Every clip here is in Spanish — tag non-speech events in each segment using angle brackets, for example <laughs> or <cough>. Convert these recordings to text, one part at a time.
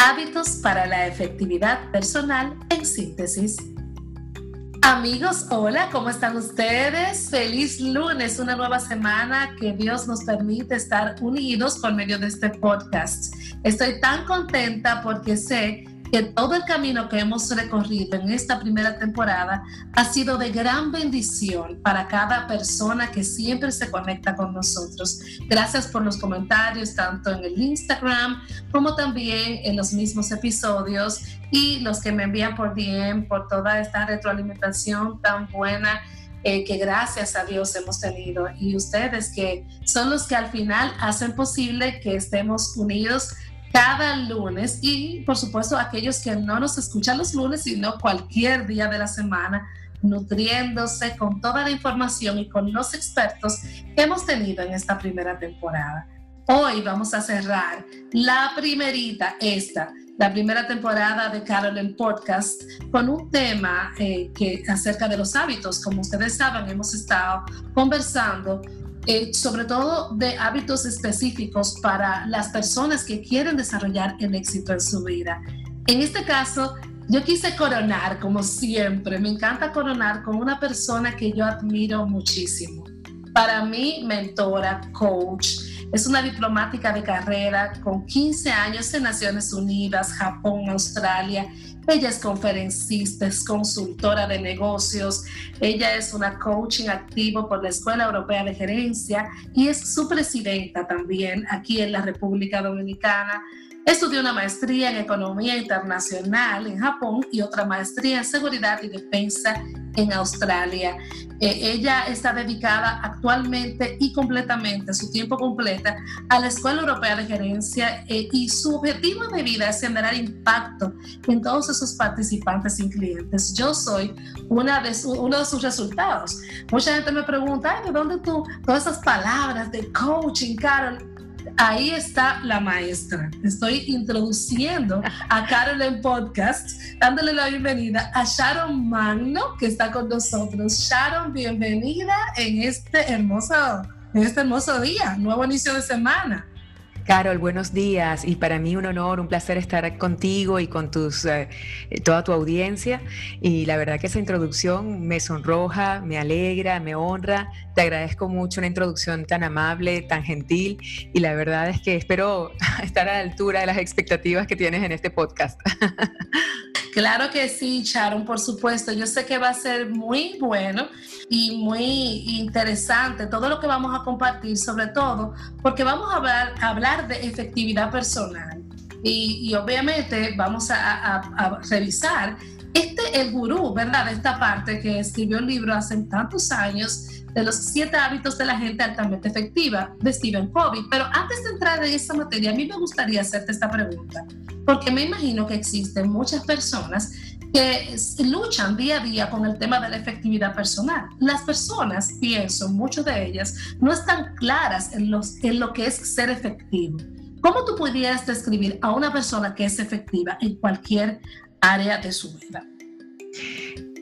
Hábitos para la efectividad personal en síntesis. Amigos, hola, ¿cómo están ustedes? Feliz lunes, una nueva semana que Dios nos permite estar unidos por medio de este podcast. Estoy tan contenta porque sé que todo el camino que hemos recorrido en esta primera temporada ha sido de gran bendición para cada persona que siempre se conecta con nosotros. Gracias por los comentarios, tanto en el Instagram como también en los mismos episodios y los que me envían por DM, por toda esta retroalimentación tan buena. Eh, que gracias a Dios hemos tenido y ustedes que son los que al final hacen posible que estemos unidos cada lunes y por supuesto aquellos que no nos escuchan los lunes, sino cualquier día de la semana, nutriéndose con toda la información y con los expertos que hemos tenido en esta primera temporada. Hoy vamos a cerrar la primerita, esta, la primera temporada de Carolyn Podcast con un tema eh, que acerca de los hábitos. Como ustedes saben, hemos estado conversando eh, sobre todo de hábitos específicos para las personas que quieren desarrollar el éxito en su vida. En este caso, yo quise coronar, como siempre, me encanta coronar con una persona que yo admiro muchísimo. Para mí, mentora, coach, es una diplomática de carrera con 15 años en Naciones Unidas, Japón, Australia ella es conferencista, es consultora de negocios, ella es una coaching activo por la Escuela Europea de Gerencia y es su presidenta también aquí en la República Dominicana. Estudió una maestría en Economía Internacional en Japón y otra maestría en Seguridad y Defensa en Australia. Eh, ella está dedicada actualmente y completamente, su tiempo completa, a la Escuela Europea de Gerencia eh, y su objetivo de vida es generar impacto en todos esos participantes y clientes. Yo soy una de uno de sus resultados. Mucha gente me pregunta, ¿de dónde tú, todas esas palabras de coaching, Carol? Ahí está la maestra. Estoy introduciendo a Carol en podcast, dándole la bienvenida a Sharon Magno, que está con nosotros. Sharon, bienvenida en este hermoso, en este hermoso día, nuevo inicio de semana. Carol, buenos días. Y para mí un honor, un placer estar contigo y con tus, eh, toda tu audiencia. Y la verdad que esa introducción me sonroja, me alegra, me honra, te agradezco mucho una introducción tan amable, tan gentil. Y la verdad es que espero <laughs> estar a la altura de las expectativas que tienes en este podcast. <laughs> Claro que sí, Sharon, por supuesto. Yo sé que va a ser muy bueno y muy interesante todo lo que vamos a compartir, sobre todo porque vamos a hablar, de efectividad personal. Y, obviamente vamos a, revisar este, el gurú, ¿verdad? Esta parte que escribió el libro hace tantos años de los siete hábitos de la gente altamente efectiva de Stephen Covey. Pero antes de entrar en esta materia, a mí me gustaría hacerte esta pregunta, porque me imagino que existen muchas personas que luchan día a día con el tema de la efectividad personal. Las personas, pienso, muchas de ellas, no están claras en, lo que es ser efectivo. ¿Cómo tú pudieras describir a una persona que es efectiva en cualquier área de su vida?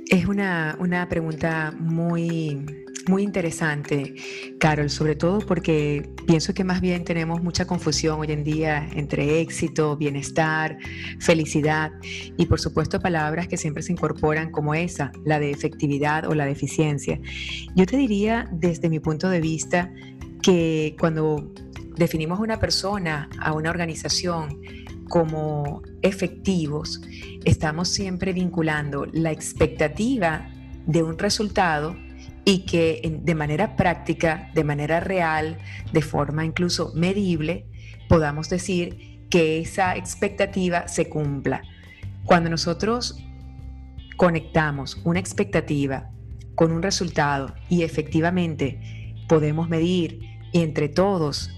Es una, una pregunta muy muy interesante, Carol, sobre todo porque pienso que más bien tenemos mucha confusión hoy en día entre éxito, bienestar, felicidad y por supuesto palabras que siempre se incorporan como esa, la de efectividad o la de eficiencia. Yo te diría desde mi punto de vista que cuando definimos a una persona, a una organización, como efectivos, estamos siempre vinculando la expectativa de un resultado y que de manera práctica, de manera real, de forma incluso medible, podamos decir que esa expectativa se cumpla. Cuando nosotros conectamos una expectativa con un resultado y efectivamente podemos medir y entre todos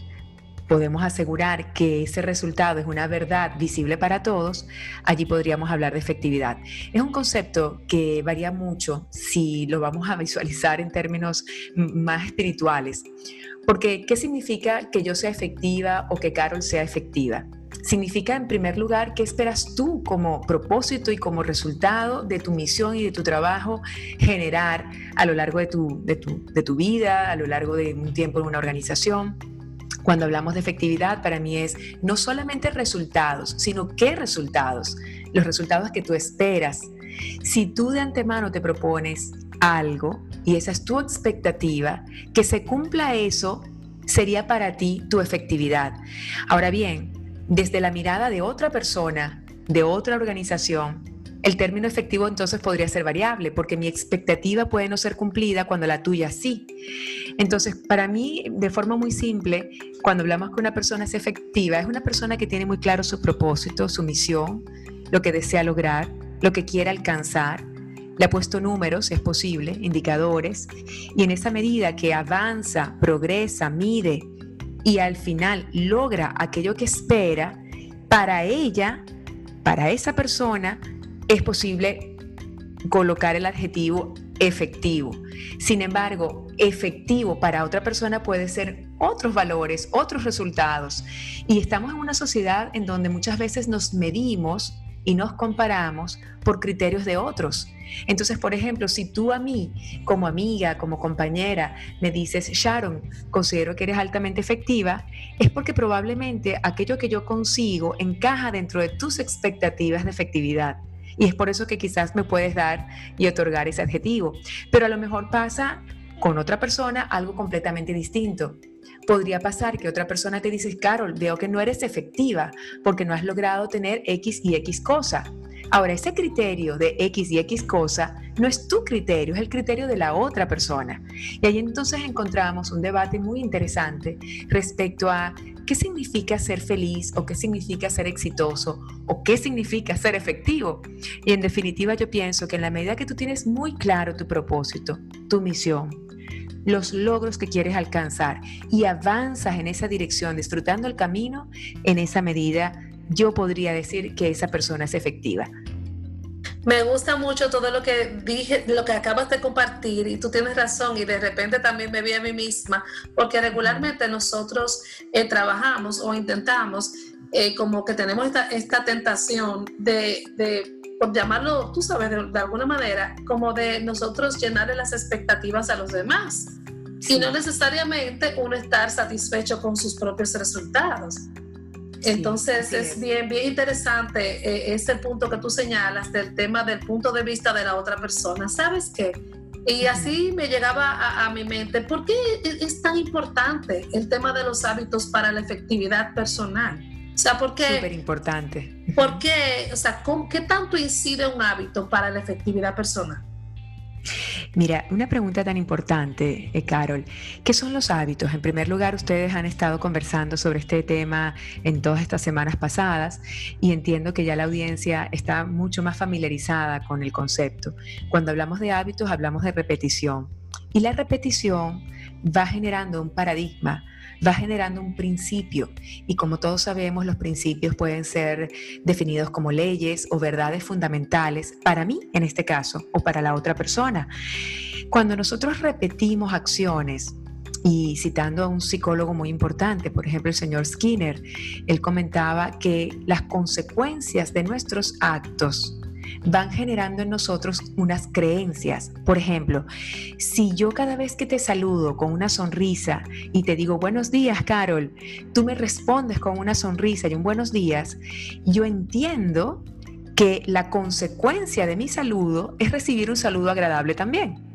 podemos asegurar que ese resultado es una verdad visible para todos, allí podríamos hablar de efectividad. Es un concepto que varía mucho si lo vamos a visualizar en términos más espirituales. Porque, ¿qué significa que yo sea efectiva o que Carol sea efectiva? Significa, en primer lugar, qué esperas tú como propósito y como resultado de tu misión y de tu trabajo generar a lo largo de tu, de tu, vida, a lo largo de un tiempo en una organización. Cuando hablamos de efectividad, para mí es no solamente resultados, sino qué resultados, los resultados que tú esperas. Si tú de antemano te propones algo y esa es tu expectativa, que se cumpla eso sería para ti tu efectividad. Ahora bien, desde la mirada de otra persona, de otra organización, el término efectivo entonces podría ser variable, porque mi expectativa puede no ser cumplida cuando la tuya sí. Entonces, para mí, de forma muy simple, cuando hablamos que una persona es efectiva, es una persona que tiene muy claro su propósito, su misión, lo que desea lograr, lo que quiere alcanzar. Le ha puesto números, es posible, indicadores, y en esa medida que avanza, progresa, mide y al final logra aquello que espera, para ella, para esa persona, es posible colocar el adjetivo efectivo. Sin embargo, efectivo para otra persona puede ser otros valores, otros resultados. Y estamos en una sociedad en donde muchas veces nos medimos y nos comparamos por criterios de otros. Entonces, por ejemplo, si tú a mí, como amiga, como compañera, me dices, Sharon, considero que eres altamente efectiva, es porque probablemente aquello que yo consigo encaja dentro de tus expectativas de efectividad. Y es por eso que quizás me puedes dar y otorgar ese adjetivo. Pero a lo mejor pasa con otra persona algo completamente distinto. Podría pasar que otra persona te dice, Carol, veo que no eres efectiva porque no has logrado tener X y X cosa. Ahora, ese criterio de X y X cosa no es tu criterio, es el criterio de la otra persona. Y ahí entonces encontramos un debate muy interesante respecto a qué significa ser feliz o qué significa ser exitoso o qué significa ser efectivo. Y en definitiva yo pienso que en la medida que tú tienes muy claro tu propósito, tu misión, los logros que quieres alcanzar y avanzas en esa dirección disfrutando el camino, en esa medida yo podría decir que esa persona es efectiva. Me gusta mucho todo lo que dije, lo que acabas de compartir y tú tienes razón y de repente también me vi a mí misma, porque regularmente nosotros eh, trabajamos o intentamos eh, como que tenemos esta, esta tentación de, de, por llamarlo, tú sabes, de, alguna manera, como de nosotros llenarle las expectativas a los demás. Y no necesariamente uno estar satisfecho con sus propios resultados. Entonces es bien, bien interesante eh, ese punto que tú señalas del tema del punto de vista de la otra persona. ¿Sabes qué? Y así me llegaba a, mi mente, ¿por qué es tan importante el tema de los hábitos para la efectividad personal? O sea, ¿por qué? Súper importante. ¿Por qué? O sea, ¿qué tanto incide un hábito para la efectividad personal? Mira, una pregunta tan importante, eh, Carol. ¿Qué son los hábitos? En primer lugar, ustedes han estado conversando sobre este tema en todas estas semanas pasadas y entiendo que ya la audiencia está mucho más familiarizada con el concepto. Cuando hablamos de hábitos, hablamos de repetición. Y la repetición va generando un paradigma va generando un principio y como todos sabemos los principios pueden ser definidos como leyes o verdades fundamentales para mí en este caso o para la otra persona. Cuando nosotros repetimos acciones, y citando a un psicólogo muy importante, por ejemplo el señor Skinner, él comentaba que las consecuencias de nuestros actos van generando en nosotros unas creencias. Por ejemplo, si yo cada vez que te saludo con una sonrisa y te digo buenos días, Carol, tú me respondes con una sonrisa y un buenos días, yo entiendo que la consecuencia de mi saludo es recibir un saludo agradable también.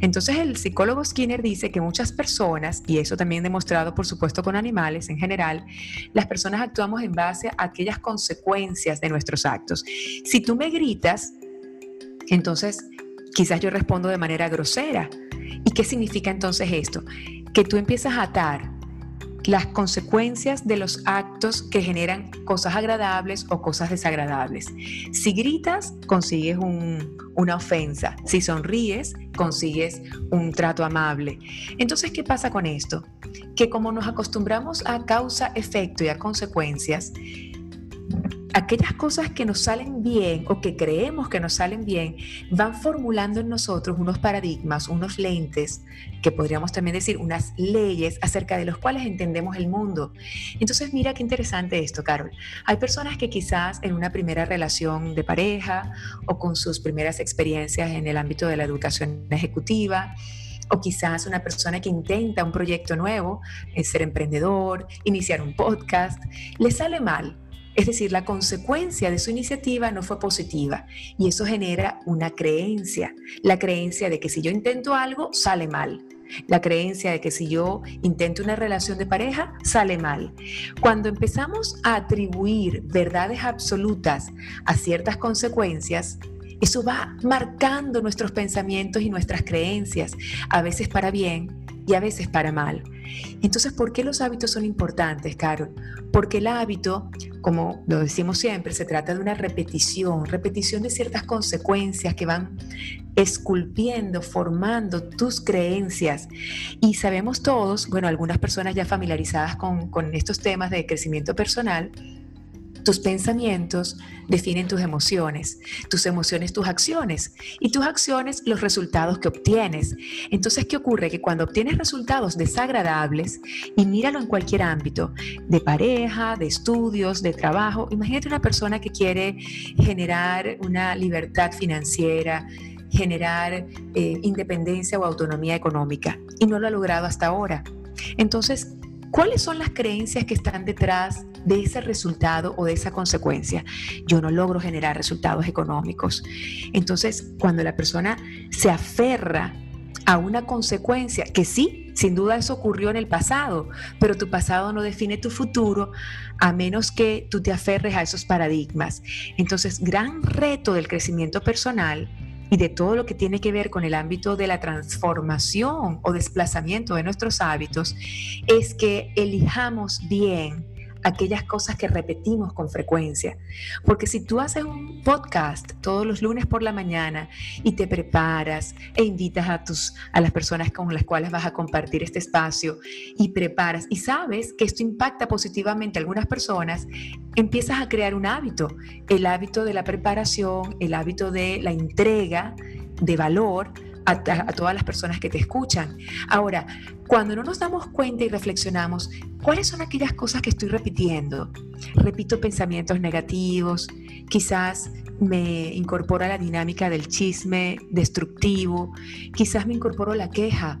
Entonces el psicólogo Skinner dice que muchas personas, y eso también demostrado por supuesto con animales en general, las personas actuamos en base a aquellas consecuencias de nuestros actos. Si tú me gritas, entonces quizás yo respondo de manera grosera. ¿Y qué significa entonces esto? Que tú empiezas a atar las consecuencias de los actos que generan cosas agradables o cosas desagradables. Si gritas, consigues una ofensa. Si sonríes, consigues un trato amable. Entonces, ¿qué pasa con esto? Que como nos acostumbramos a causa, efecto y a consecuencias, aquellas cosas que nos salen bien o que creemos que nos salen bien van formulando en nosotros unos paradigmas, unos lentes, que podríamos también decir unas leyes acerca de los cuales entendemos el mundo. Entonces mira qué interesante esto, Carol. Hay personas que quizás en una primera relación de pareja o con sus primeras experiencias en el ámbito de la educación ejecutiva, o quizás una persona que intenta un proyecto nuevo, ser emprendedor, iniciar un podcast, le sale mal es decir, la consecuencia de su iniciativa no fue positiva y eso genera una creencia, la creencia de que si yo intento algo, sale mal. La creencia de que si yo intento una relación de pareja, sale mal. Cuando empezamos a atribuir verdades absolutas a ciertas consecuencias, eso va marcando nuestros pensamientos y nuestras creencias, a veces para bien y a veces para mal. Entonces, ¿por qué los hábitos son importantes, Carol? Porque el hábito, como lo decimos siempre, se trata de una repetición, repetición de ciertas consecuencias que van esculpiendo, formando tus creencias. Y sabemos todos, bueno, algunas personas ya familiarizadas con, con estos temas de crecimiento personal, tus pensamientos definen tus emociones, tus emociones tus acciones y tus acciones los resultados que obtienes. Entonces, ¿qué ocurre? Que cuando obtienes resultados desagradables, y míralo en cualquier ámbito, de pareja, de estudios, de trabajo, imagínate una persona que quiere generar una libertad financiera, generar eh, independencia o autonomía económica y no lo ha logrado hasta ahora. Entonces, ¿cuáles son las creencias que están detrás de ese resultado o de esa consecuencia. Yo no logro generar resultados económicos. Entonces, cuando la persona se aferra a una consecuencia, que sí, sin duda eso ocurrió en el pasado, pero tu pasado no define tu futuro a menos que tú te aferres a esos paradigmas. Entonces, gran reto del crecimiento personal y de todo lo que tiene que ver con el ámbito de la transformación o desplazamiento de nuestros hábitos es que elijamos bien aquellas cosas que repetimos con frecuencia. Porque si tú haces un podcast todos los lunes por la mañana y te preparas e invitas a, tus, a las personas con las cuales vas a compartir este espacio y preparas y sabes que esto impacta positivamente a algunas personas, empiezas a crear un hábito, el hábito de la preparación, el hábito de la entrega de valor a, todas las personas que te escuchan. Ahora, cuando no nos damos cuenta y reflexionamos, ¿cuáles son aquellas cosas que estoy repitiendo? Repito pensamientos negativos, quizás me incorporo a la dinámica del chisme destructivo, quizás me incorporo la queja,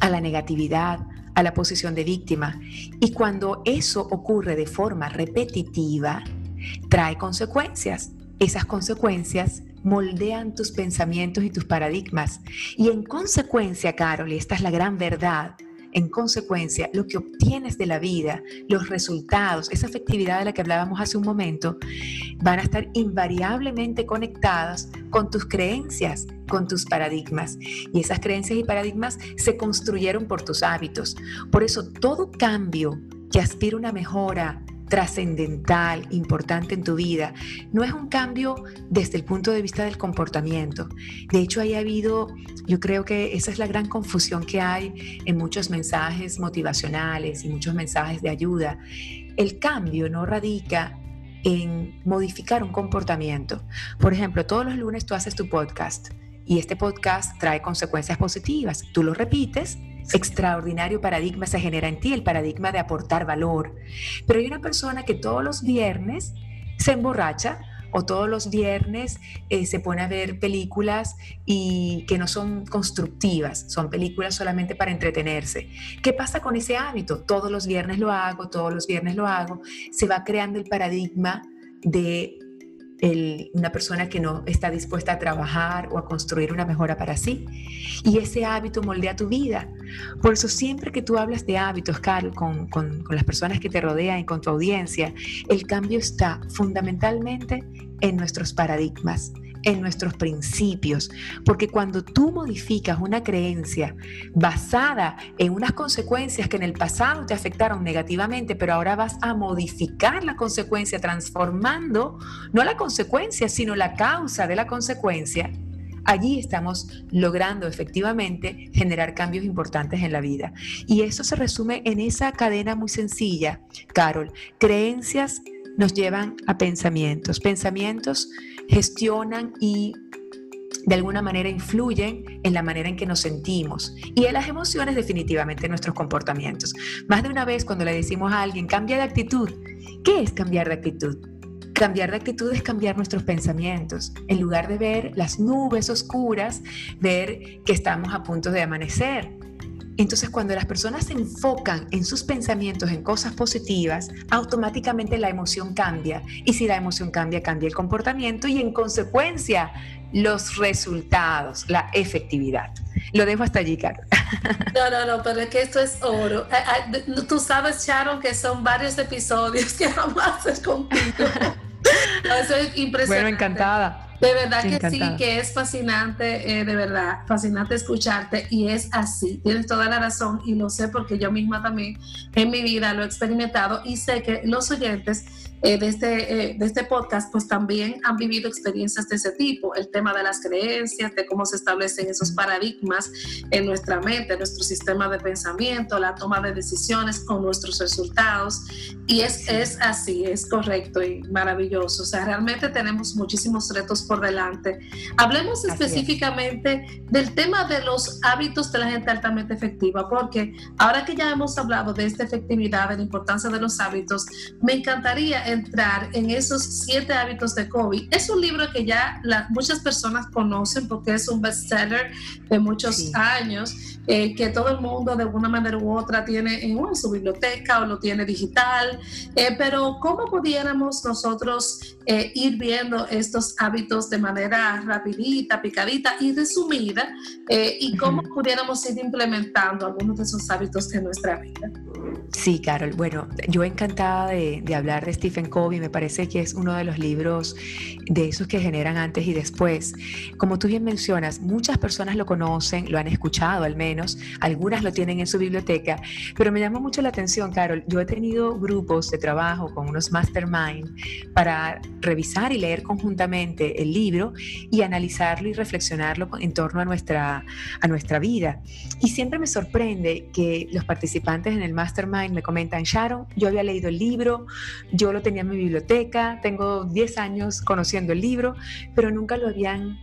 a la negatividad, a la posición de víctima. Y cuando eso ocurre de forma repetitiva, trae consecuencias. Esas consecuencias moldean tus pensamientos y tus paradigmas. Y en consecuencia, Carol, y esta es la gran verdad, en consecuencia, lo que obtienes de la vida, los resultados, esa efectividad de la que hablábamos hace un momento, van a estar invariablemente conectadas con tus creencias, con tus paradigmas. Y esas creencias y paradigmas se construyeron por tus hábitos. Por eso todo cambio que aspira a una mejora, trascendental, importante en tu vida, no es un cambio desde el punto de vista del comportamiento. De hecho, ahí ha habido, yo creo que esa es la gran confusión que hay en muchos mensajes motivacionales y muchos mensajes de ayuda. El cambio no radica en modificar un comportamiento. Por ejemplo, todos los lunes tú haces tu podcast y este podcast trae consecuencias positivas. Tú lo repites extraordinario paradigma se genera en ti, el paradigma de aportar valor. Pero hay una persona que todos los viernes se emborracha o todos los viernes eh, se pone a ver películas y que no son constructivas, son películas solamente para entretenerse. ¿Qué pasa con ese hábito? Todos los viernes lo hago, todos los viernes lo hago. Se va creando el paradigma de una persona que no está dispuesta a trabajar o a construir una mejora para sí. Y ese hábito moldea tu vida. Por eso siempre que tú hablas de hábitos, Carl, con, con, con las personas que te rodean y con tu audiencia, el cambio está fundamentalmente en nuestros paradigmas, en nuestros principios, porque cuando tú modificas una creencia basada en unas consecuencias que en el pasado te afectaron negativamente, pero ahora vas a modificar la consecuencia transformando no la consecuencia, sino la causa de la consecuencia, allí estamos logrando efectivamente generar cambios importantes en la vida. Y eso se resume en esa cadena muy sencilla, Carol, creencias nos llevan a pensamientos. Pensamientos gestionan y de alguna manera influyen en la manera en que nos sentimos y en las emociones definitivamente en nuestros comportamientos. Más de una vez cuando le decimos a alguien, cambia de actitud, ¿qué es cambiar de actitud? Cambiar de actitud es cambiar nuestros pensamientos. En lugar de ver las nubes oscuras, ver que estamos a punto de amanecer entonces, cuando las personas se enfocan en sus pensamientos, en cosas positivas, automáticamente la emoción cambia. Y si la emoción cambia, cambia el comportamiento y en consecuencia los resultados, la efectividad. Lo dejo hasta allí, Carlos. <laughs> No, no, no, pero es que esto es oro. Tú sabes, Sharon, que son varios episodios que vamos a hacer contigo. <laughs> Eso es impresionante. Bueno, encantada. De verdad que sí, que es fascinante, eh, de verdad, fascinante escucharte y es así, tienes toda la razón y lo sé porque yo misma también en mi vida lo he experimentado y sé que los oyentes eh, de, este, eh, de este podcast, pues también han vivido experiencias de ese tipo, el tema de las creencias, de cómo se establecen esos paradigmas en nuestra mente, en nuestro sistema de pensamiento, la toma de decisiones con nuestros resultados. Y es, es así, es correcto y maravilloso. O sea, realmente tenemos muchísimos retos por delante. Hablemos específicamente del tema de los hábitos de la gente altamente efectiva, porque ahora que ya hemos hablado de esta efectividad, de la importancia de los hábitos, me encantaría entrar en esos siete hábitos de Kobe. Es un libro que ya muchas personas conocen porque es un bestseller de muchos años, eh, que todo el mundo de alguna manera u otra tiene en, su biblioteca o lo tiene digital. Eh, pero ¿cómo pudiéramos nosotros eh, ir viendo estos hábitos de manera rapidita, picadita y resumida? ¿Y cómo pudiéramos ir implementando algunos de esos hábitos en nuestra vida? Sí, Carol. Bueno, yo encantada de, hablar de Stephen Covey. Me parece que es uno de los libros de esos que generan antes y después. Como tú bien mencionas, muchas personas lo conocen, lo han escuchado al menos, algunas lo tienen en su biblioteca, pero me llamó mucho la atención, Carol. Yo he tenido grupos de trabajo con unos mastermind para revisar y leer conjuntamente el libro y analizarlo y reflexionarlo en torno a nuestra, a nuestra vida. Y siempre me sorprende que los participantes en el mastermind me comentan, Sharon, yo había leído el libro, yo lo tenía en mi biblioteca, tengo 10 años conociendo el libro, pero nunca lo habían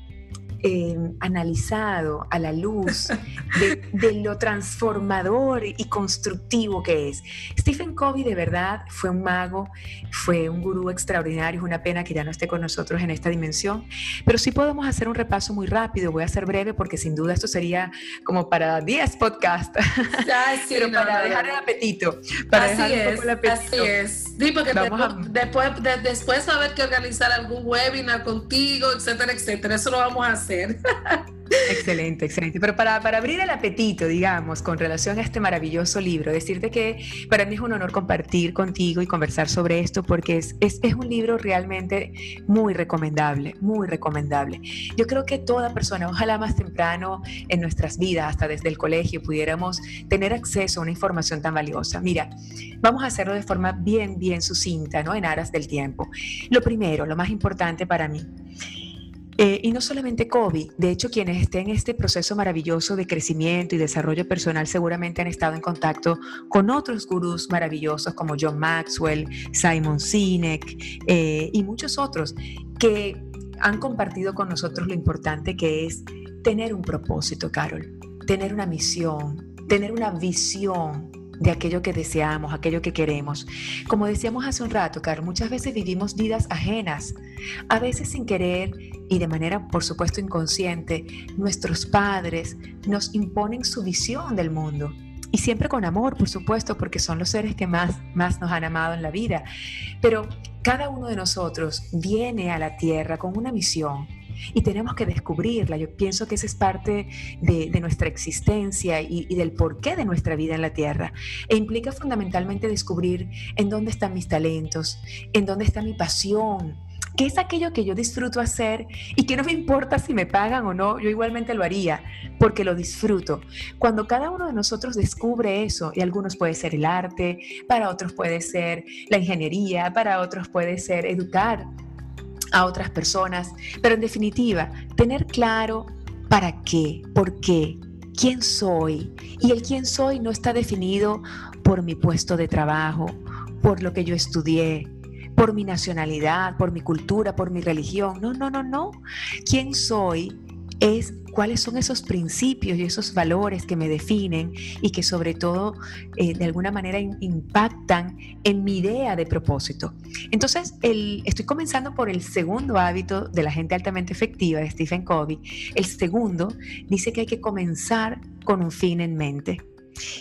Em, analizado a la luz de, lo transformador y constructivo que es. Stephen Covey de verdad fue un mago, fue un gurú extraordinario, es una pena que ya no esté con nosotros en esta dimensión, pero sí podemos hacer un repaso muy rápido, voy a ser breve porque sin duda esto sería como para 10 podcasts, pero para dejar el apetito, para así dejar es, el apetito. Así es. Sí, porque después, después va a haber que organizar algún webinar contigo, etcétera, etcétera. Eso lo vamos a hacer <laughs> Excelente, excelente. Pero para, para, abrir el apetito, digamos, con relación a este maravilloso libro, decirte que para mí es un honor compartir contigo y conversar sobre esto porque es, es, es un libro realmente muy recomendable, muy recomendable. Yo creo que toda persona, ojalá más temprano en nuestras vidas, hasta desde el colegio, pudiéramos tener acceso a una información tan valiosa. Mira, vamos a hacerlo de forma bien, bien sucinta, ¿no? En aras del tiempo. Lo primero, lo más importante para mí eh, y no solamente Kobe, de hecho quienes estén en este proceso maravilloso de crecimiento y desarrollo personal seguramente han estado en contacto con otros gurús maravillosos como John Maxwell, Simon Sinek eh, y muchos otros que han compartido con nosotros lo importante que es tener un propósito, Carol, tener una misión, tener una visión de aquello que deseamos, aquello que queremos. Como decíamos hace un rato, Carol, muchas veces vivimos vidas ajenas, a veces sin querer y de manera, por supuesto, inconsciente. Nuestros padres nos imponen su visión del mundo. Y siempre con amor, por supuesto, porque son los seres que más, más nos han amado en la vida. Pero cada uno de nosotros viene a la tierra con una misión, y tenemos que descubrirla. Yo pienso que esa es parte de, nuestra existencia y, y, del porqué de nuestra vida en la Tierra. E implica fundamentalmente descubrir en dónde están mis talentos, en dónde está mi pasión, ¿Qué es aquello que yo disfruto hacer y que no me importa si me pagan o no? Yo igualmente lo haría porque lo disfruto. Cuando cada uno de nosotros descubre eso, y algunos puede ser el arte, para otros puede ser la ingeniería, para otros puede ser educar a otras personas, pero en definitiva, tener claro para qué, por qué, quién soy. Y el quién soy no está definido por mi puesto de trabajo, por lo que yo estudié, por mi nacionalidad, por mi cultura, por mi religión. No, no, no, no. ¿Quién soy? Es cuáles son esos principios y esos valores que me definen y que sobre todo eh, de alguna manera impactan en mi idea de propósito. Entonces, estoy comenzando por el segundo hábito de la gente altamente efectiva de Stephen Covey. El segundo dice que hay que comenzar con un fin en mente.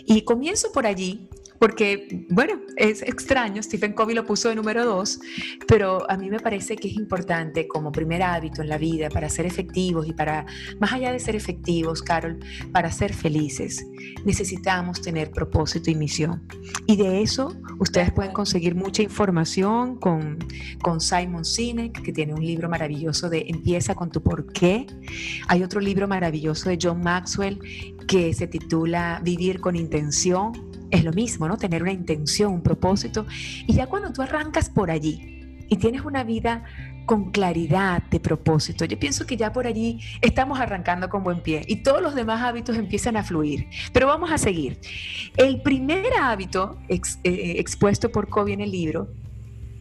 Y comienzo por allí porque, bueno, es extraño, Stephen Covey lo puso de número dos, pero a mí me parece que es importante como primer hábito en la vida para ser efectivos y para, más allá de ser efectivos, Carol, para ser felices, necesitamos tener propósito y misión. Y de eso ustedes pueden conseguir mucha información con, con Simon Sinek, que tiene un libro maravilloso de Empieza con tu por qué. Hay otro libro maravilloso de John Maxwell que se titula Vivir con intención es lo mismo, ¿no? Tener una intención, un propósito. Y ya cuando tú arrancas por allí y tienes una vida con claridad de propósito, yo pienso que ya por allí estamos arrancando con buen pie y todos los demás hábitos empiezan a fluir. Pero vamos a seguir. El primer hábito eh, expuesto por Kobe en el libro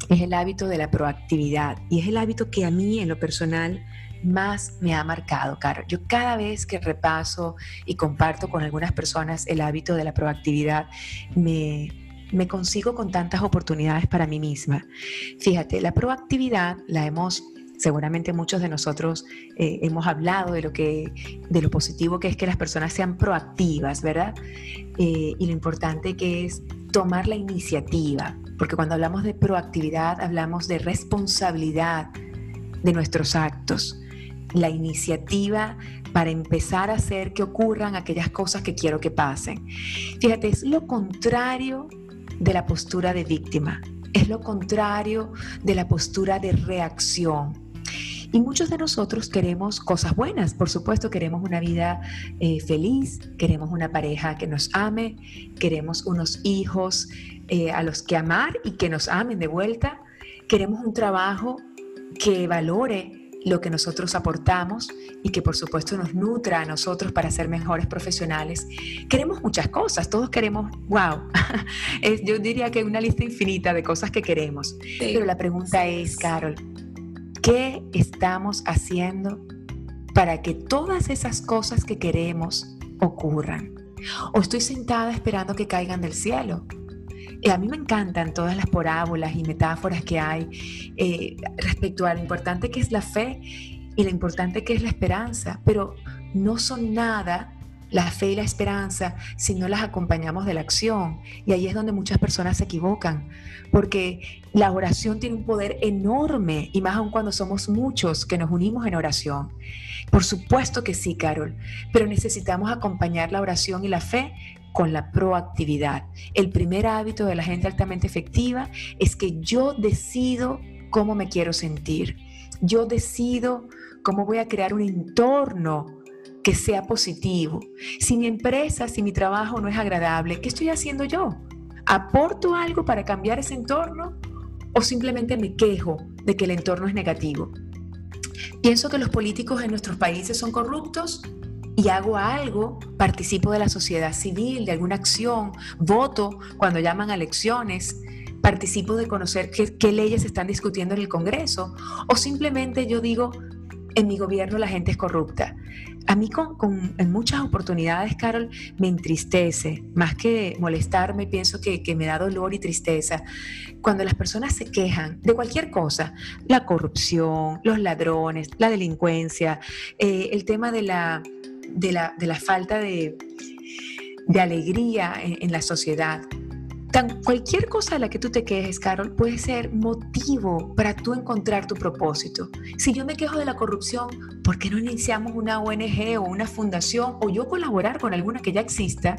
es el hábito de la proactividad y es el hábito que a mí en lo personal más me ha marcado, Caro. Yo cada vez que repaso y comparto con algunas personas el hábito de la proactividad, me, me consigo con tantas oportunidades para mí misma. Fíjate, la proactividad la hemos seguramente muchos de nosotros eh, hemos hablado de lo que de lo positivo que es que las personas sean proactivas, ¿verdad? Eh, y lo importante que es tomar la iniciativa, porque cuando hablamos de proactividad hablamos de responsabilidad de nuestros actos la iniciativa para empezar a hacer que ocurran aquellas cosas que quiero que pasen. Fíjate, es lo contrario de la postura de víctima, es lo contrario de la postura de reacción. Y muchos de nosotros queremos cosas buenas, por supuesto, queremos una vida eh, feliz, queremos una pareja que nos ame, queremos unos hijos eh, a los que amar y que nos amen de vuelta, queremos un trabajo que valore lo que nosotros aportamos y que por supuesto nos nutra a nosotros para ser mejores profesionales. Queremos muchas cosas, todos queremos, wow, <laughs> yo diría que una lista infinita de cosas que queremos. Pero la pregunta es, Carol, ¿qué estamos haciendo para que todas esas cosas que queremos ocurran? ¿O estoy sentada esperando que caigan del cielo? Eh, a mí me encantan todas las parábolas y metáforas que hay eh, respecto a lo importante que es la fe y lo importante que es la esperanza, pero no son nada la fe y la esperanza si no las acompañamos de la acción. Y ahí es donde muchas personas se equivocan, porque la oración tiene un poder enorme, y más aún cuando somos muchos que nos unimos en oración. Por supuesto que sí, Carol, pero necesitamos acompañar la oración y la fe con la proactividad. El primer hábito de la gente altamente efectiva es que yo decido cómo me quiero sentir. Yo decido cómo voy a crear un entorno que sea positivo. Si mi empresa, si mi trabajo no es agradable, ¿qué estoy haciendo yo? ¿Aporto algo para cambiar ese entorno o simplemente me quejo de que el entorno es negativo? ¿Pienso que los políticos en nuestros países son corruptos? Y hago algo, participo de la sociedad civil, de alguna acción, voto cuando llaman a elecciones, participo de conocer qué, leyes están discutiendo en el Congreso, o simplemente yo digo, en mi gobierno la gente es corrupta. A mí con, en muchas oportunidades, Carol, me entristece, más que molestarme, pienso que, me da dolor y tristeza, cuando las personas se quejan de cualquier cosa, la corrupción, los ladrones, la delincuencia, eh, el tema de la de la, falta de, alegría en, la sociedad. tan, cualquier cosa de la que tú te quejes, Carol, puede ser motivo para tú encontrar tu propósito. Si yo me quejo de la corrupción, ¿por qué no iniciamos una ONG o una fundación o yo colaborar con alguna que ya exista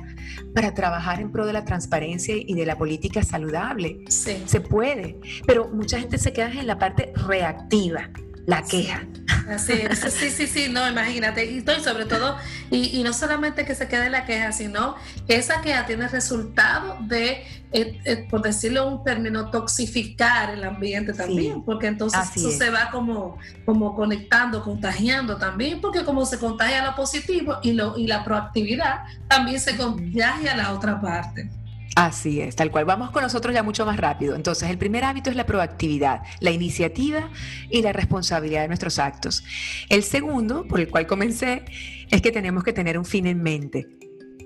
para trabajar en pro de la transparencia y de la política saludable? Sí. Se puede, pero mucha gente se queda en la parte reactiva la queja. Así es, sí, sí, sí, no, imagínate, y, sobre todo, y, no solamente que se quede la queja, sino que esa queja tiene resultado de, eh, eh, por decirlo un término, toxificar el ambiente también, porque entonces eso se va como, como conectando, contagiando también, porque como se contagia lo positivo y, lo, y la proactividad, también se contagia a la otra parte. Así es, tal cual. Vamos con nosotros ya mucho más rápido. Entonces, el primer hábito es la proactividad, la iniciativa y la responsabilidad de nuestros actos. El segundo, por el cual comencé, es que tenemos que tener un fin en mente.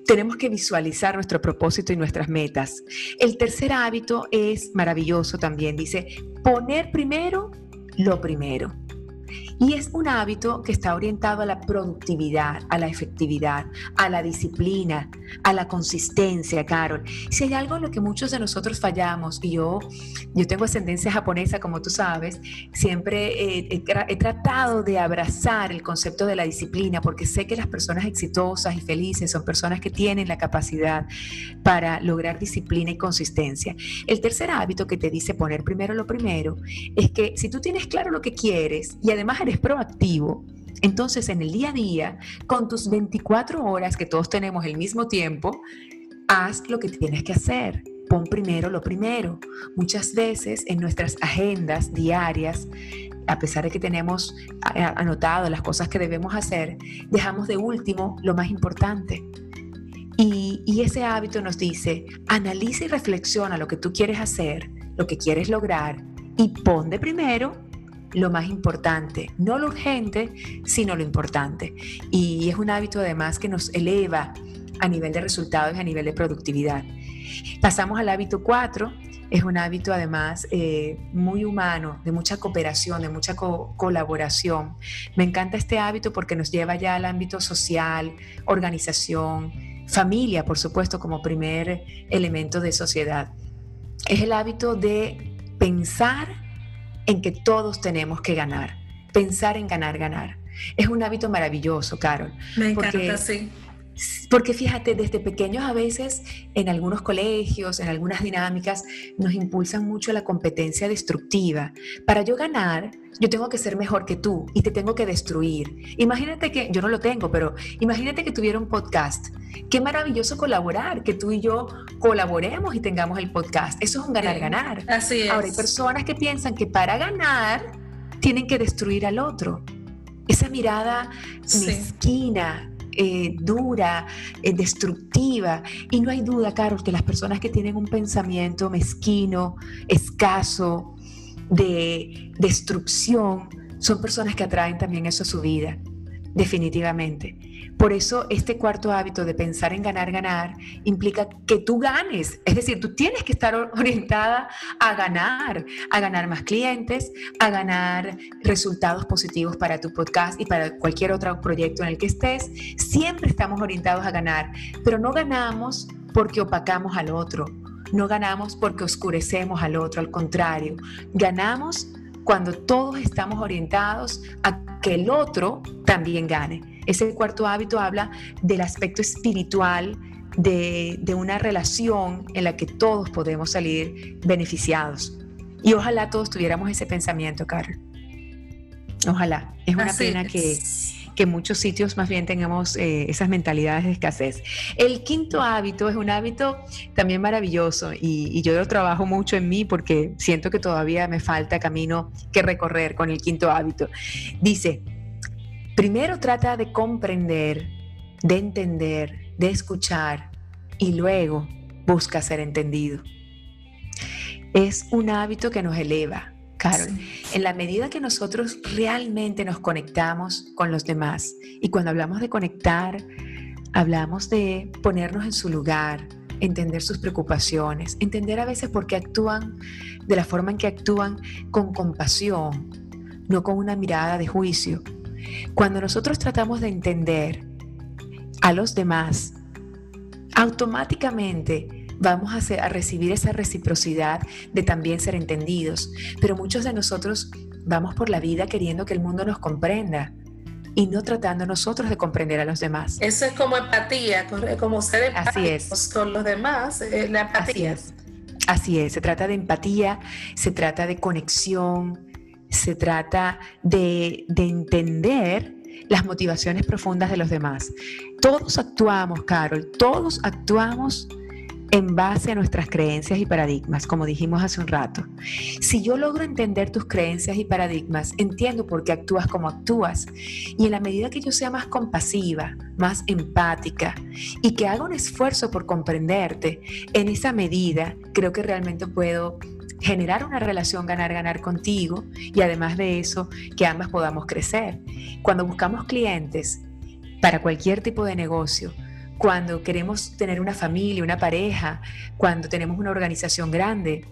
Tenemos que visualizar nuestro propósito y nuestras metas. El tercer hábito es maravilloso también. Dice, poner primero lo primero. Y es un hábito que está orientado a la productividad, a la efectividad, a la disciplina, a la consistencia, Carol. Si hay algo en lo que muchos de nosotros fallamos, y yo, yo tengo ascendencia japonesa, como tú sabes, siempre he, he tratado de abrazar el concepto de la disciplina, porque sé que las personas exitosas y felices son personas que tienen la capacidad para lograr disciplina y consistencia. El tercer hábito que te dice poner primero lo primero es que si tú tienes claro lo que quieres y además eres proactivo, entonces en el día a día, con tus 24 horas que todos tenemos el mismo tiempo, haz lo que tienes que hacer. Pon primero lo primero. Muchas veces en nuestras agendas diarias, a pesar de que tenemos anotado las cosas que debemos hacer, dejamos de último lo más importante. Y, y, ese hábito nos dice, analiza y reflexiona lo que tú quieres hacer, lo que quieres lograr y pon de primero lo más importante, no lo urgente, sino lo importante. Y es un hábito además que nos eleva a nivel de resultados y a nivel de productividad. Pasamos al hábito 4, es un hábito además eh, muy humano, de mucha cooperación, de mucha colaboración. Me encanta este hábito porque nos lleva ya al ámbito social, organización, familia, por supuesto, como primer elemento de sociedad. Es el hábito de pensar en que todos tenemos que ganar, pensar en ganar, ganar. Es un hábito maravilloso, Carol. Me encanta, sí. Porque fíjate, desde pequeños a veces en algunos colegios, en algunas dinámicas, nos impulsan mucho la competencia destructiva. Para yo ganar, yo tengo que ser mejor que tú y te tengo que destruir. Imagínate que, yo no lo tengo, pero imagínate que tuviera un podcast. Qué maravilloso colaborar, que tú y yo colaboremos y tengamos el podcast. Eso es un ganar-ganar. Así es. Ahora, hay personas que piensan que para ganar tienen que destruir al otro. Esa mirada mezquina, eh, dura, eh, destructiva. Y no hay duda, Carlos, que las personas que tienen un pensamiento mezquino, escaso, de destrucción, son personas que atraen también eso a su vida, definitivamente. Por eso este cuarto hábito de pensar en ganar, ganar, implica que tú ganes. Es decir, tú tienes que estar <laughs> orientada a ganar, a ganar más clientes, a ganar resultados positivos para tu podcast y para cualquier otro proyecto en el que estés. Siempre estamos orientados a ganar, pero no ganamos porque opacamos al otro. No ganamos porque oscurecemos al otro, al contrario, ganamos cuando todos estamos orientados a que el otro también gane. Ese cuarto hábito habla del aspecto espiritual de, una relación en la que todos podemos salir beneficiados. Y ojalá todos tuviéramos ese pensamiento, Carlos. Ojalá. Es una pena que, que muchos sitios más bien tengamos eh, esas mentalidades de escasez. El quinto hábito es un hábito también maravilloso y, y, yo lo trabajo mucho en mí porque siento que todavía me falta camino que recorrer con el quinto hábito. Dice, Primero trata de comprender, de entender, de escuchar y luego busca ser entendido. Es un hábito que nos eleva, Carol. En la medida que nosotros realmente nos conectamos con los demás, y cuando hablamos de conectar, hablamos de ponernos en su lugar, entender sus preocupaciones, entender a veces por qué actúan de la forma en que actúan con compasión, no con una mirada de juicio, cuando nosotros tratamos de entender a los demás, automáticamente vamos a, a recibir esa reciprocidad de también ser entendidos. Pero muchos de nosotros vamos por la vida queriendo que el mundo nos comprenda y no tratando nosotros de comprender a los demás. Eso es como empatía, como ser empáticos con los demás, eh, la empatía. Así es. Así es, se trata de empatía, se trata de conexión, se trata de, de entender las motivaciones profundas de los demás. Todos actuamos, Carol, todos actuamos en base a nuestras creencias y paradigmas, como dijimos hace un rato. Si yo logro entender tus creencias y paradigmas, entiendo por qué actúas como actúas. Y en la medida que yo sea más compasiva, más empática y que haga un esfuerzo por comprenderte, en esa medida creo que realmente puedo generar una relación ganar-ganar contigo y además de eso, que ambas podamos crecer. Cuando buscamos clientes para cualquier tipo de negocio, cuando queremos tener una familia, una pareja, cuando tenemos una organización grande,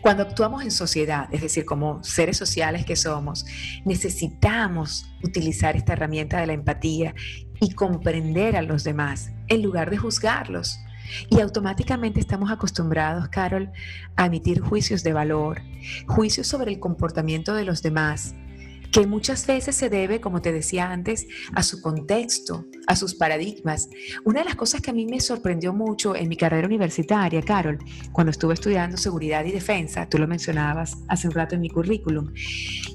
cuando actuamos en sociedad, es decir, como seres sociales que somos, necesitamos utilizar esta herramienta de la empatía y comprender a los demás en lugar de juzgarlos. Y automáticamente estamos acostumbrados, Carol, a emitir juicios de valor, juicios sobre el comportamiento de los demás, que muchas veces se debe, como te decía antes, a su contexto, a sus paradigmas. Una de las cosas que a mí me sorprendió mucho en mi carrera universitaria, Carol, cuando estuve estudiando seguridad y defensa, tú lo mencionabas hace un rato en mi currículum,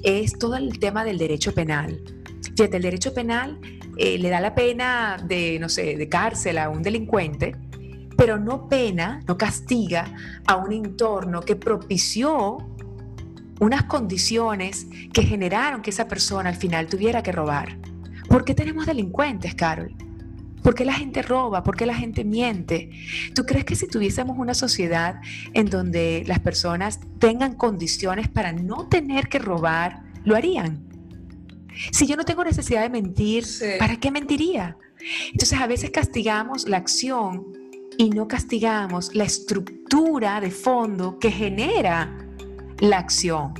es todo el tema del derecho penal. Fíjate, el derecho penal eh, le da la pena de, no sé, de cárcel a un delincuente, pero no pena, no castiga a un entorno que propició unas condiciones que generaron que esa persona al final tuviera que robar. ¿Por qué tenemos delincuentes, Carol? ¿Por qué la gente roba? ¿Por qué la gente miente? ¿Tú crees que si tuviésemos una sociedad en donde las personas tengan condiciones para no tener que robar, lo harían? Si yo no tengo necesidad de mentir, ¿para qué mentiría? Entonces a veces castigamos la acción y no castigamos la estructura de fondo que genera la acción.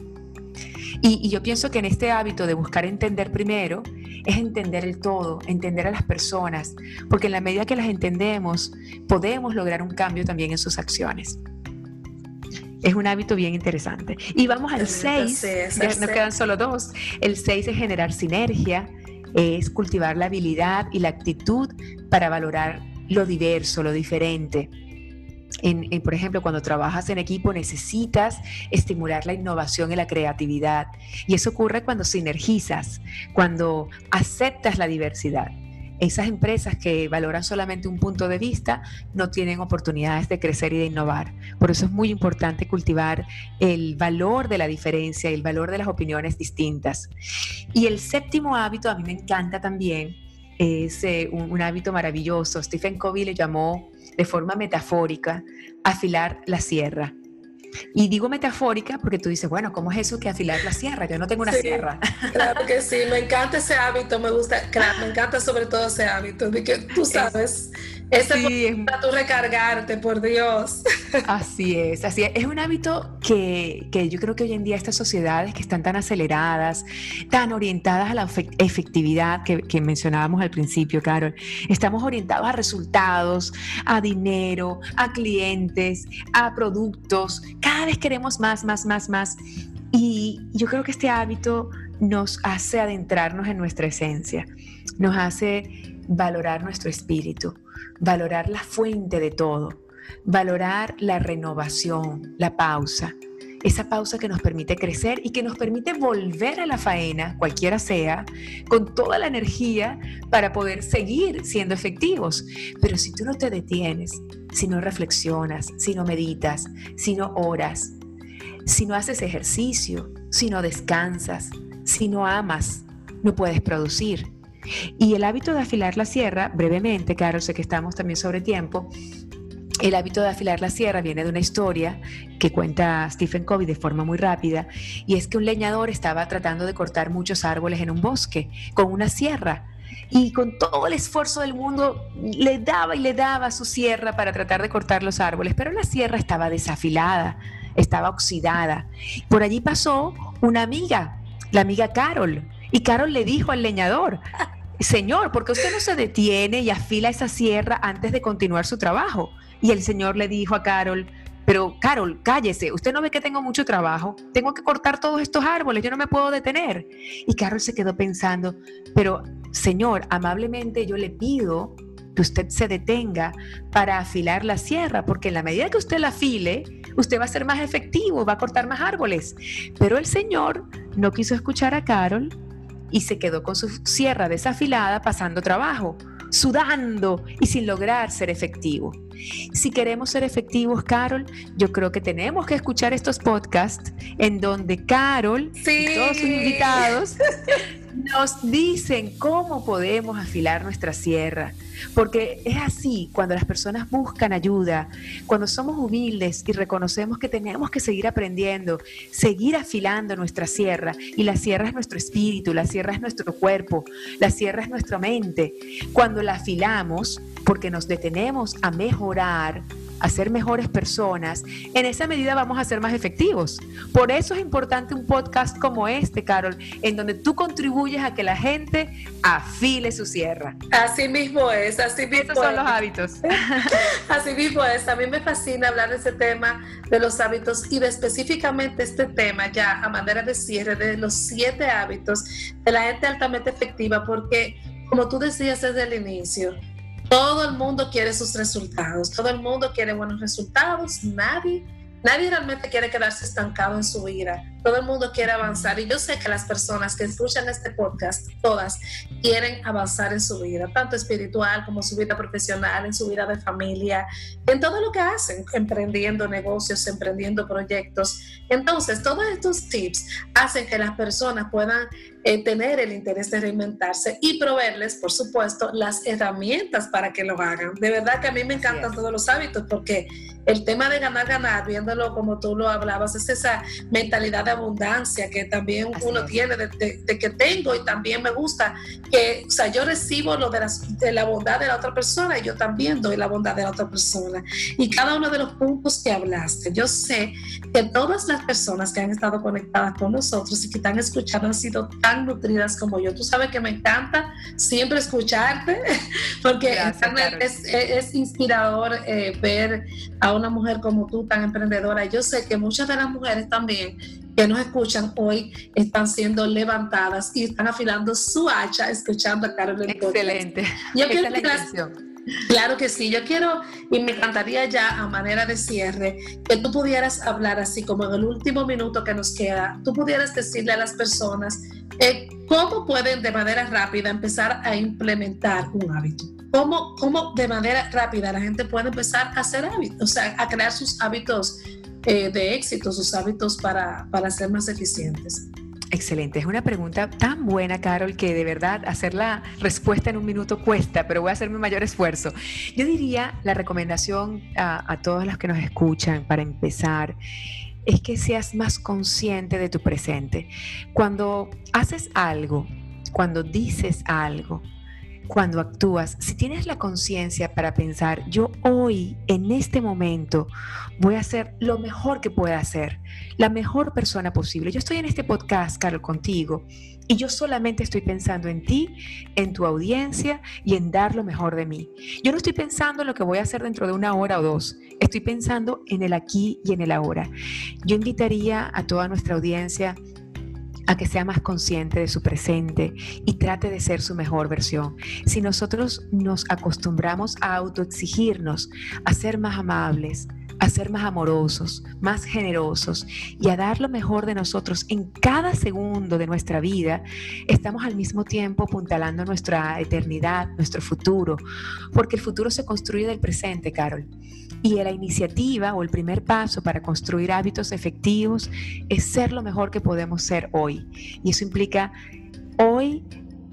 Y, yo pienso que en este hábito de buscar entender primero, es entender el todo, entender a las personas, porque en la medida que las entendemos, podemos lograr un cambio también en sus acciones. Es un hábito bien interesante. Y vamos al 6, ya nos quedan solo dos. El 6 es generar sinergia, es cultivar la habilidad y la actitud para valorar lo diverso, lo diferente por ejemplo, cuando trabajas en equipo necesitas estimular la innovación y la creatividad. Y eso ocurre cuando sinergizas, cuando aceptas la diversidad. Esas empresas que valoran solamente un punto de vista no tienen oportunidades de crecer y de innovar. Por eso es muy importante cultivar el valor de la diferencia, el valor de las opiniones distintas. Y el séptimo hábito a mí me encanta también, es eh, un, un hábito maravilloso. Stephen Covey le llamó de forma metafórica, afilar la sierra. Y digo metafórica porque tú dices, bueno, ¿cómo es eso que afilar la sierra? Yo no tengo una sierra. <laughs> Claro que sí, me encanta ese hábito, me gusta, me encanta sobre todo ese hábito de que tú sabes, ese sí, es para tú recargarte, por Dios. Así es, así es. Es un hábito que, que, yo creo que hoy en día estas sociedades que están tan aceleradas, tan orientadas a la efectividad que, que mencionábamos al principio, Carol, estamos orientados a resultados, a dinero, a clientes, a productos. Cada vez queremos más, más, más, más. Y yo creo que este hábito nos hace adentrarnos en nuestra esencia, nos hace valorar nuestro espíritu, valorar la fuente de todo, valorar la renovación, la pausa, esa pausa que nos permite crecer y que nos permite volver a la faena, cualquiera sea, con toda la energía para poder seguir siendo efectivos. Pero si tú no te detienes, si no reflexionas, si no meditas, si no oras, si no haces ejercicio, si no descansas, si no amas, no puedes producir. Y el hábito de afilar la sierra, brevemente, claro, sé que estamos también sobre tiempo, el hábito de afilar la sierra viene de una historia que cuenta Stephen Covey de forma muy rápida, y es que un leñador estaba tratando de cortar muchos árboles en un bosque con una sierra. Y con todo el esfuerzo del mundo le daba y le daba su sierra para tratar de cortar los árboles, pero la sierra estaba desafilada, estaba oxidada. Por allí pasó una amiga, la amiga Carol, y Carol le dijo al leñador, Señor, ¿por qué usted no se detiene y afila esa sierra antes de continuar su trabajo? Y el Señor le dijo a Carol, pero Carol, cállese, usted no ve que tengo mucho trabajo, tengo que cortar todos estos árboles, yo no me puedo detener. Y Carol se quedó pensando, pero Señor, amablemente yo le pido que usted se detenga para afilar la sierra, porque en la medida que usted la afile, usted va a ser más efectivo, va a cortar más árboles. Pero el Señor no quiso escuchar a Carol y se quedó con su sierra desafilada pasando trabajo, sudando y sin lograr ser efectivo. Si queremos ser efectivos, Carol, yo creo que tenemos que escuchar estos podcasts en donde Carol y todos sus invitados <laughs> nos dicen cómo podemos afilar nuestra sierra. Porque es así, cuando las personas buscan ayuda, cuando somos humildes y reconocemos que tenemos que seguir aprendiendo, seguir afilando nuestra sierra, y la sierra es nuestro espíritu, la sierra es nuestro cuerpo, la sierra es nuestra mente, cuando la afilamos, porque nos detenemos a mejorar, a ser mejores personas, en esa medida vamos a ser más efectivos. Por eso es importante un podcast como este, Carol, en donde tú contribuyes a que la gente afile su sierra. Así mismo es, así mismo Estos son los hábitos. <laughs> Así mismo es. A mí me fascina hablar de ese tema de los hábitos y de específicamente este tema ya a manera de cierre de los siete hábitos de la gente altamente efectiva, porque como tú decías desde el inicio, todo el mundo quiere sus resultados, todo el mundo quiere buenos resultados, nadie, nadie realmente quiere quedarse estancado en su vida todo el mundo quiere avanzar y yo sé que las personas que escuchan este podcast, todas, quieren avanzar en su vida, tanto espiritual como su vida profesional, en su vida de familia, en todo lo que hacen, emprendiendo negocios, emprendiendo proyectos. Entonces, todos estos tips hacen que las personas puedan eh, tener el interés de reinventarse y proveerles, por supuesto, las herramientas para que lo hagan. De verdad que a mí me encantan todos los hábitos porque el tema de ganar, ganar, viéndolo como tú lo hablabas, es esa mentalidad de abundancia que también uno tiene, de, que tengo y también me gusta que, o sea, yo recibo lo de, de la bondad de la otra persona y yo también doy la bondad de la otra persona. Y cada uno de los puntos que hablaste, yo sé que todas las personas que han estado conectadas con nosotros y que están escuchando han sido tan nutridas como yo. Tú sabes que me encanta siempre escucharte <laughs> porque es, es, inspirador eh, ver a una mujer como tú tan emprendedora. Yo sé que muchas de las mujeres también que nos escuchan hoy están siendo levantadas y están afilando su hacha escuchando a Carolyn. Excelente. Yo Claro que sí, yo quiero y me encantaría ya a manera de cierre que tú pudieras hablar así como en el último minuto que nos queda, tú pudieras decirle a las personas eh, cómo pueden de manera rápida empezar a implementar un hábito. ¿Cómo, ¿Cómo de manera rápida la gente puede empezar a hacer hábitos, o sea, a crear sus hábitos eh, de éxito, sus hábitos para, para ser más eficientes? Excelente, es una pregunta tan buena, Carol, que de verdad hacer la respuesta en un minuto cuesta, pero voy a hacer mi mayor esfuerzo. Yo diría la recomendación a, a todos los que nos escuchan para empezar es que seas más consciente de tu presente. Cuando haces algo, cuando dices algo, cuando actúas, si tienes la conciencia para pensar, yo hoy, en este momento, voy a hacer lo mejor que pueda hacer, la mejor persona posible. Yo estoy en este podcast, Carol, contigo, y yo solamente estoy pensando en ti, en tu audiencia y en dar lo mejor de mí. Yo no estoy pensando en lo que voy a hacer dentro de una hora o dos, estoy pensando en el aquí y en el ahora. Yo invitaría a toda nuestra audiencia a que sea más consciente de su presente y trate de ser su mejor versión. Si nosotros nos acostumbramos a autoexigirnos, a ser más amables, a ser más amorosos, más generosos y a dar lo mejor de nosotros en cada segundo de nuestra vida, estamos al mismo tiempo apuntalando nuestra eternidad, nuestro futuro, porque el futuro se construye del presente, Carol. Y la iniciativa o el primer paso para construir hábitos efectivos es ser lo mejor que podemos ser hoy. Y eso implica hoy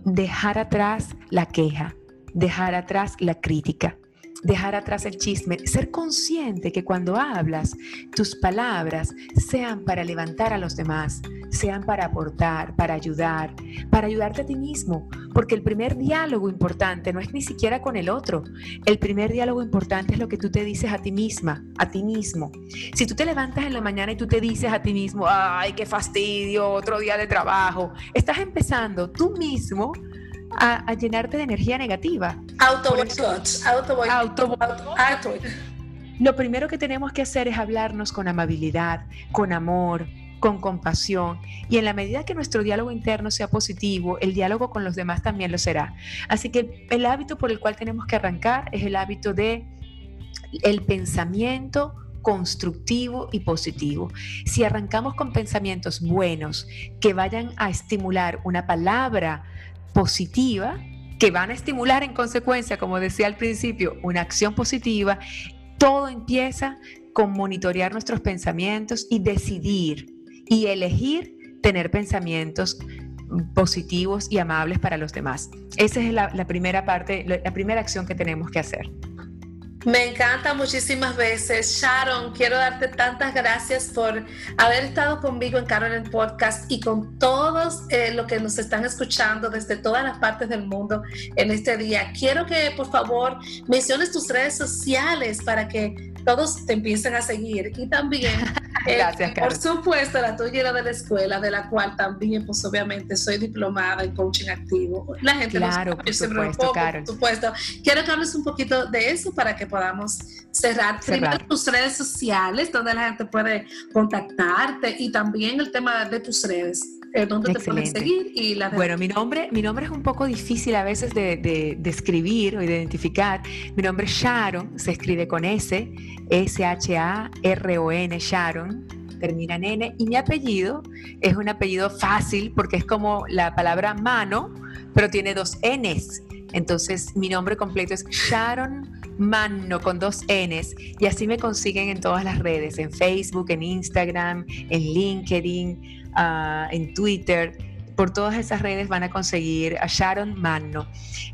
dejar atrás la queja, dejar atrás la crítica, dejar atrás el chisme, ser consciente que cuando hablas, tus palabras sean para levantar a los demás, sean para aportar, para ayudar, para ayudarte a ti mismo, porque el primer diálogo importante no es ni siquiera con el otro, el primer diálogo importante es lo que tú te dices a ti misma, a ti mismo. Si tú te levantas en la mañana y tú te dices a ti mismo, ay, qué fastidio, otro día de trabajo, estás empezando tú mismo a, llenarte de energía negativa. Auto auto, auto, auto, lo primero que tenemos que hacer es hablarnos con amabilidad, con amor, con compasión y en la medida que nuestro diálogo interno sea positivo, el diálogo con los demás también lo será. Así que el hábito por el cual tenemos que arrancar es el hábito de el pensamiento constructivo y positivo. Si arrancamos con pensamientos buenos que vayan a estimular una palabra positiva, que van a estimular en consecuencia, como decía al principio, una acción positiva, todo empieza con monitorear nuestros pensamientos y decidir y elegir tener pensamientos positivos y amables para los demás. Esa es la, primera parte, la primera acción que tenemos que hacer. Me encanta muchísimas veces. Sharon, quiero darte tantas gracias por haber estado conmigo en Carol Podcast y con todos eh, los que nos están escuchando desde todas las partes del mundo en este día. Quiero que por favor menciones tus redes sociales para que todos te empiecen a seguir y también <laughs> Gracias, Por supuesto, la tuya era de la escuela, de la cual también, pues obviamente, soy diplomada en coaching activo. La gente claro, por supuesto, por supuesto. Quiero que hables un poquito de eso para que podamos cerrar. Primero tus redes sociales, donde la gente puede contactarte y también el tema de tus redes. Eh, ¿Dónde te pueden seguir? Y la bueno, mi nombre, mi nombre es un poco difícil a veces de, de, de escribir o de identificar. Mi nombre es Sharon, se escribe con S, S-H-A-R-O-N, Sharon, termina en N, y mi apellido es un apellido fácil porque es como la palabra mano, pero tiene dos Ns. Entonces, mi nombre completo es Sharon Mano con dos Ns y así me consiguen en todas las redes, en Facebook, en Instagram, en LinkedIn, uh, en Twitter por todas esas redes van a conseguir a Sharon Manno.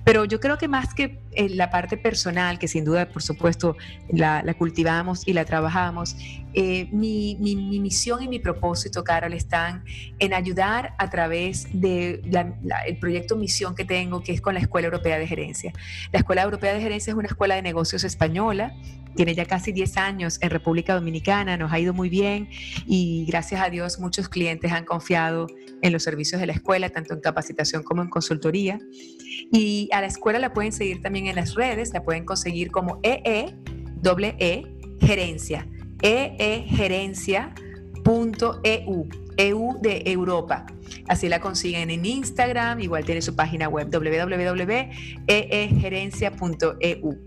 Pero yo creo que más que en la parte personal, que sin duda, por supuesto, la, cultivamos y la trabajamos, eh, mi, misión y mi propósito, Carol, están en ayudar a través del de proyecto Misión que tengo, que es con la Escuela Europea de Gerencia. La Escuela Europea de Gerencia es una escuela de negocios española tiene ya casi 10 años en República Dominicana, nos ha ido muy bien y gracias a Dios muchos clientes han confiado en los servicios de la escuela, tanto en capacitación como en consultoría. Y a la escuela la pueden seguir también en las redes, la pueden conseguir como EE, doble E, gerencia, eegerencia.eu, EU de Europa. Así la consiguen en Instagram, igual tiene su página web www.eegerencia.eu.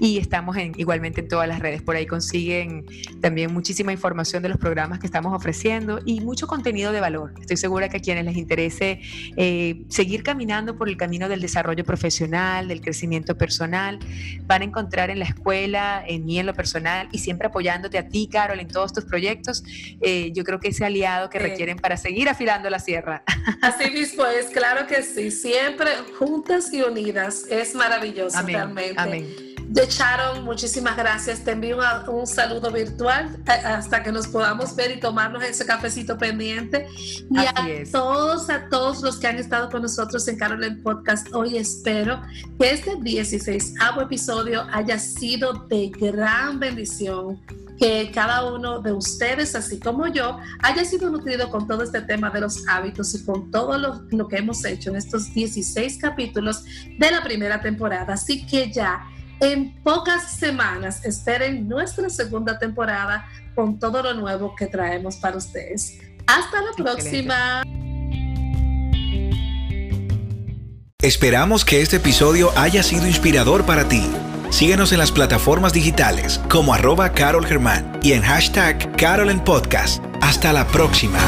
Y estamos en, igualmente en todas las redes. Por ahí consiguen también muchísima información de los programas que estamos ofreciendo y mucho contenido de valor. Estoy segura que a quienes les interese eh, seguir caminando por el camino del desarrollo profesional, del crecimiento personal, van a encontrar en la escuela, en mí en lo personal y siempre apoyándote a ti, Carol, en todos tus proyectos. Eh, yo creo que ese aliado que requieren para seguir afilando la sierra. <laughs> Así mismo es, claro que sí. Siempre juntas y unidas. Es maravilloso realmente. Amén. De Sharon, muchísimas gracias. Te envío un, saludo virtual eh, hasta que nos podamos ver y tomarnos ese cafecito pendiente. Y a todos, a todos los que han estado con nosotros en Carolyn Podcast, hoy espero que este 16 episodio haya sido de gran bendición que cada uno de ustedes, así como yo, haya sido nutrido con todo este tema de los hábitos y con todo lo, lo que hemos hecho en estos 16 capítulos de la primera temporada. Así que ya en pocas semanas esperen nuestra segunda temporada con todo lo nuevo que traemos para ustedes. Hasta la próxima. Esperamos que este episodio haya sido inspirador para ti. Síguenos en las plataformas digitales como arroba Carol Germán y en hashtag Carol en Podcast. Hasta la próxima.